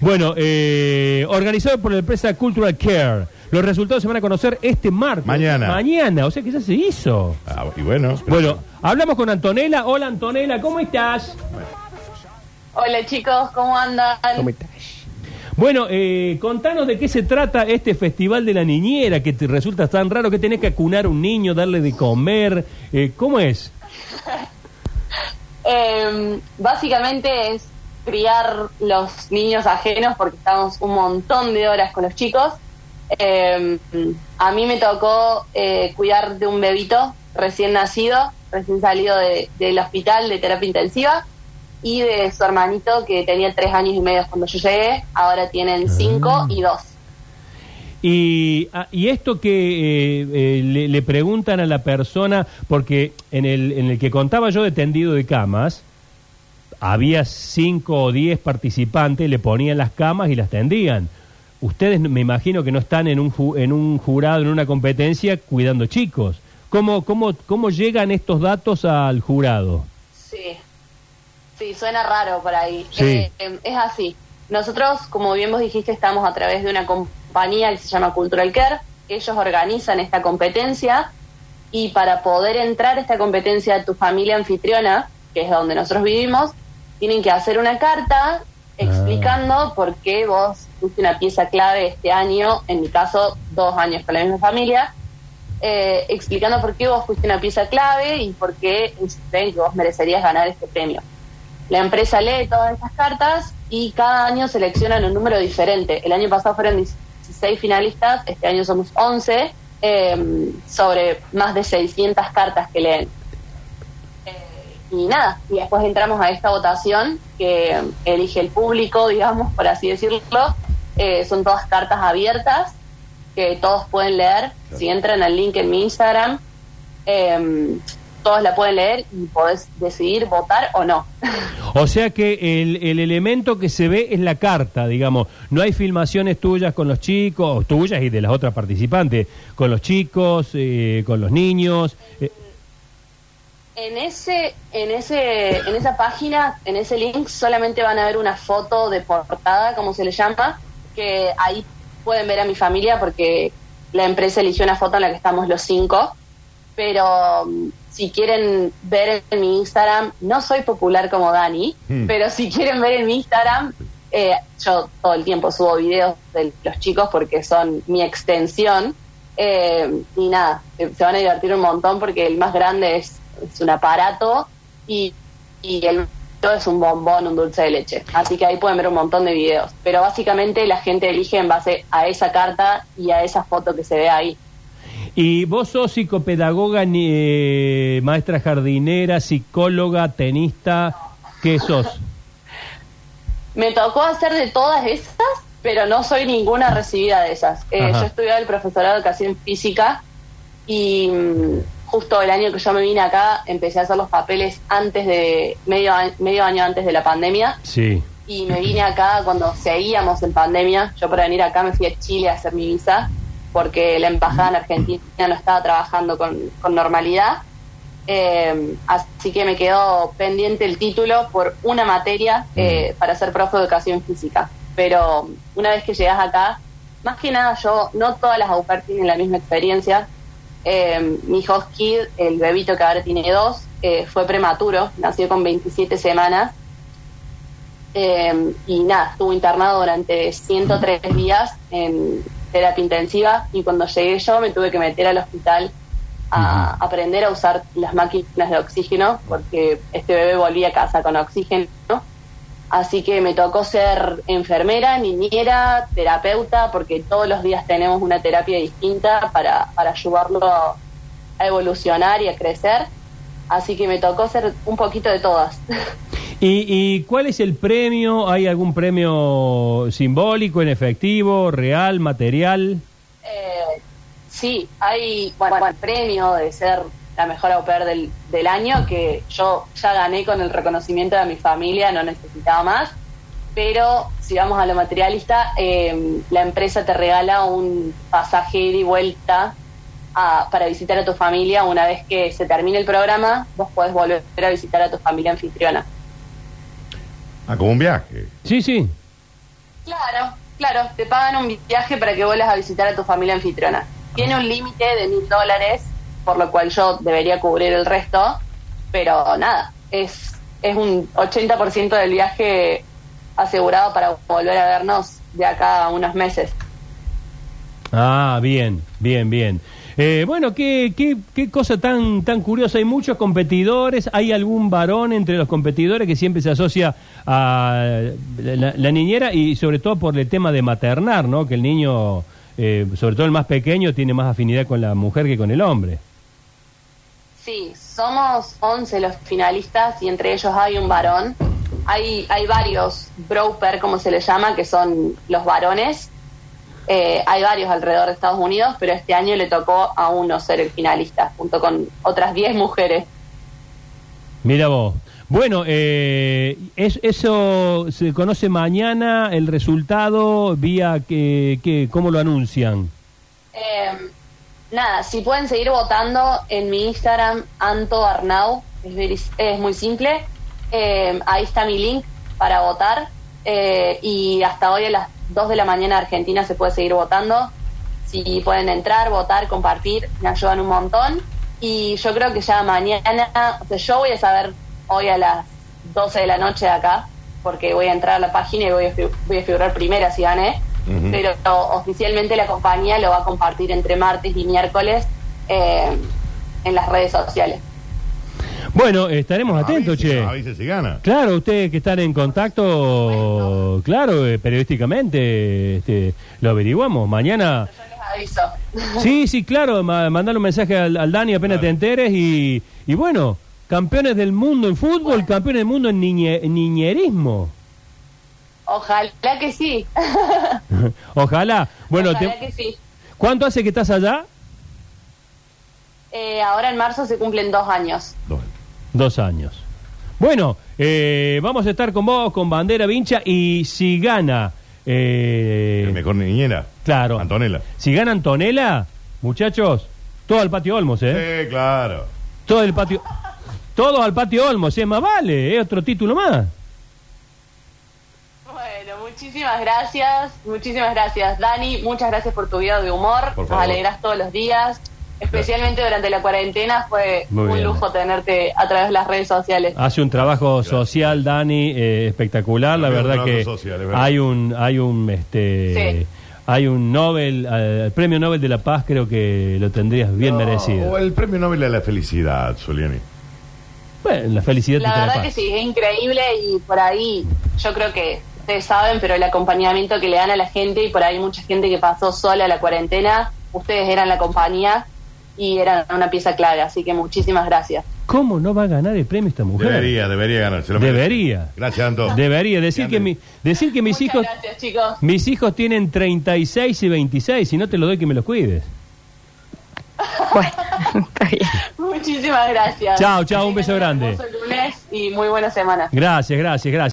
Bueno, eh, organizado por la empresa Cultural Care. Los resultados se van a conocer este martes. Mañana. Mañana, o sea que ya se hizo. Ah, y bueno. Bueno, hablamos con Antonella. Hola Antonella, ¿cómo estás? Hola chicos, ¿cómo andan? Bueno, eh, contanos de qué se trata este Festival de la Niñera, que te resulta tan raro que tenés que acunar a un niño, darle de comer. Eh, ¿Cómo es? Eh, básicamente es criar los niños ajenos porque estamos un montón de horas con los chicos. Eh, a mí me tocó eh, cuidar de un bebito recién nacido, recién salido de- del hospital de terapia intensiva y de su hermanito que tenía tres años y medio cuando yo llegué, ahora tienen cinco y dos. Y, ah, y esto que eh, eh, le, le preguntan a la persona, porque en el, en el que contaba yo de tendido de camas, había cinco o diez participantes, le ponían las camas y las tendían. Ustedes me imagino que no están en un, ju- en un jurado, en una competencia, cuidando chicos. ¿Cómo, cómo, ¿Cómo llegan estos datos al jurado? Sí, sí, suena raro por ahí. Sí. Eh, eh, es así. Nosotros, como bien vos dijiste, estamos a través de una compañía que se llama Cultural Care. Ellos organizan esta competencia y para poder entrar a esta competencia tu familia anfitriona, que es donde nosotros vivimos, tienen que hacer una carta explicando por qué vos fuiste una pieza clave este año, en mi caso, dos años con la misma familia, eh, explicando por qué vos fuiste una pieza clave y por qué creen que vos merecerías ganar este premio. La empresa lee todas estas cartas y cada año seleccionan un número diferente. El año pasado fueron 16 finalistas, este año somos 11, eh, sobre más de 600 cartas que leen. Eh, y nada, y después entramos a esta votación que eh, elige el público, digamos, por así decirlo. Eh, son todas cartas abiertas que todos pueden leer. Si entran al link en mi Instagram, eh, todos la pueden leer y podés decidir votar o no. O sea que el, el elemento que se ve es la carta, digamos. No hay filmaciones tuyas con los chicos, tuyas y de las otras participantes, con los chicos, eh, con los niños. En ese, en ese, en esa página, en ese link, solamente van a ver una foto de portada, como se le llama, que ahí pueden ver a mi familia porque la empresa eligió una foto en la que estamos los cinco. Pero mm, si quieren ver en mi Instagram, no soy popular como Dani, Hmm. pero si quieren ver en mi Instagram, eh, yo todo el tiempo subo videos de los chicos porque son mi extensión. Eh, y nada, se van a divertir un montón porque el más grande es, es un aparato y, y el todo es un bombón, un dulce de leche. Así que ahí pueden ver un montón de videos. Pero básicamente la gente elige en base a esa carta y a esa foto que se ve ahí. y vos sos psicopedagoga, ni, eh, maestra jardinera, psicóloga, tenista, ¿qué sos? Me tocó hacer de todas esas, pero no soy ninguna recibida de esas. Eh, yo estudiaba el profesorado de educación física y mm, justo el año que yo me vine acá empecé a hacer los papeles antes de medio, medio año antes de la pandemia Sí. y me vine acá cuando seguíamos en pandemia. Yo para venir acá me fui a Chile a hacer mi visa porque la embajada en Argentina no estaba trabajando con, con normalidad. Eh, así que me quedó pendiente el título por una materia eh, para ser profe de educación física. Pero una vez que llegas acá, más que nada yo, no todas las pair tienen la misma experiencia. Eh, mi hijo Kid, el bebito que ahora tiene dos, eh, fue prematuro, nació con 27 semanas. Eh, y nada, estuvo internado durante 103 días en terapia intensiva y cuando llegué yo me tuve que meter al hospital a aprender a usar las máquinas de oxígeno porque este bebé volvía a casa con oxígeno. Así que me tocó ser enfermera, niñera, terapeuta, porque todos los días tenemos una terapia distinta para, para ayudarlo a evolucionar y a crecer. Así que me tocó ser un poquito de todas. ¿Y, y cuál es el premio? ¿Hay algún premio simbólico, en efectivo, real, material? Eh, sí, hay bueno, bueno, el premio de ser la mejor au pair del, del año, que yo ya gané con el reconocimiento de mi familia, no necesitaba más. Pero si vamos a lo materialista, eh, la empresa te regala un pasaje ida y vuelta a- para visitar a tu familia. Una vez que se termine el programa, vos podés volver a visitar a tu familia anfitriona. Ah, como un viaje. Sí, sí. Claro, Claro, claro, te pagan un viaje para que vuelvas a visitar a tu familia anfitriona. Tiene un límite de mil dólares, por lo cual yo debería cubrir el resto, pero nada, es, es un 80% del viaje asegurado para volver a vernos de acá a unos meses. Ah, bien, bien, bien. Eh, bueno, ¿qué, qué, qué cosa tan, tan curiosa. Hay muchos competidores. ¿Hay algún varón entre los competidores que siempre se asocia a la, la niñera y sobre todo por el tema de maternar, ¿no? Que el niño, eh, sobre todo el más pequeño, tiene más afinidad con la mujer que con el hombre. Sí, somos 11 los finalistas y entre ellos hay un varón. Hay, hay varios broker, como se le llama, que son los varones. Eh, hay varios alrededor de Estados Unidos, pero este año le tocó a uno ser el finalista, junto con otras 10 mujeres. Mira vos. Bueno, eh, es, eso se conoce mañana, el resultado, vía que, que cómo lo anuncian. Eh, nada, si pueden seguir votando en mi Instagram, Anto Arnau, es, es muy simple. Eh, ahí está mi link para votar. Eh, y hasta hoy a las 2 de la mañana Argentina se puede seguir votando. Si pueden entrar, votar, compartir, me ayudan un montón. Y yo creo que ya mañana, o sea, yo voy a saber hoy a las 12 de la noche de acá, porque voy a entrar a la página y voy a, voy a figurar primera si gané. Pero oficialmente la compañía lo va a compartir entre martes y miércoles eh, en las redes sociales. Bueno, estaremos atentos, Avise, che. avise si gana. Claro, ustedes que están en contacto, claro, eh, periodísticamente este, lo averiguamos. Mañana, Yo les aviso. sí, sí, claro, ma- mandale un mensaje al, al Dani apenas Claro. te enteres y, y bueno, campeones del mundo en fútbol, campeones del mundo en niñe- niñerismo. Ojalá que sí. Ojalá. Bueno, Ojalá te- que sí. ¿cuánto hace que estás allá? Eh, ahora en marzo se cumplen dos años. Dos. Dos años. Bueno, eh, vamos a estar con vos, con Bandera Vincha, y si gana... eh, El mejor niñera. Claro. Antonella. Si gana Antonella, muchachos, todo al patio Olmos, ¿eh? Sí, claro. Todo el patio. Todos al patio Olmos, ¿eh? Más vale, ¿eh? Otro título más. Muchísimas gracias, muchísimas gracias. Dani, muchas gracias por tu video de humor. Nos alegras todos los días. Especialmente durante la cuarentena fue Muy un bien. lujo tenerte a través de las redes sociales. Hace un trabajo social, Dani, eh, espectacular. La verdad que social, es verdad. hay un, hay un, este, Sí. hay un Nobel, eh, el premio Nobel de la Paz, creo que lo tendrías bien No, merecido. O el premio Nobel de la felicidad, Zuliani. Bueno, la felicidad La verdad paz. que sí, es increíble y por ahí yo creo que ustedes saben, pero el acompañamiento que le dan a la gente y por ahí mucha gente que pasó sola la cuarentena, ustedes eran la compañía y eran una pieza clave, así que muchísimas gracias. ¿Cómo no va a ganar el premio esta mujer? Debería, debería ganar. se lo merece. Debería. Gracias, Anto. Debería decir que mi, decir que mis Muchas hijos gracias, chicos. mis hijos tienen 36 y 26, si no te lo doy que me los cuides. Bueno, está bien. Muchísimas gracias. Chao, chao, un beso grande. hermoso lunes y muy buena semana. Gracias, gracias, gracias.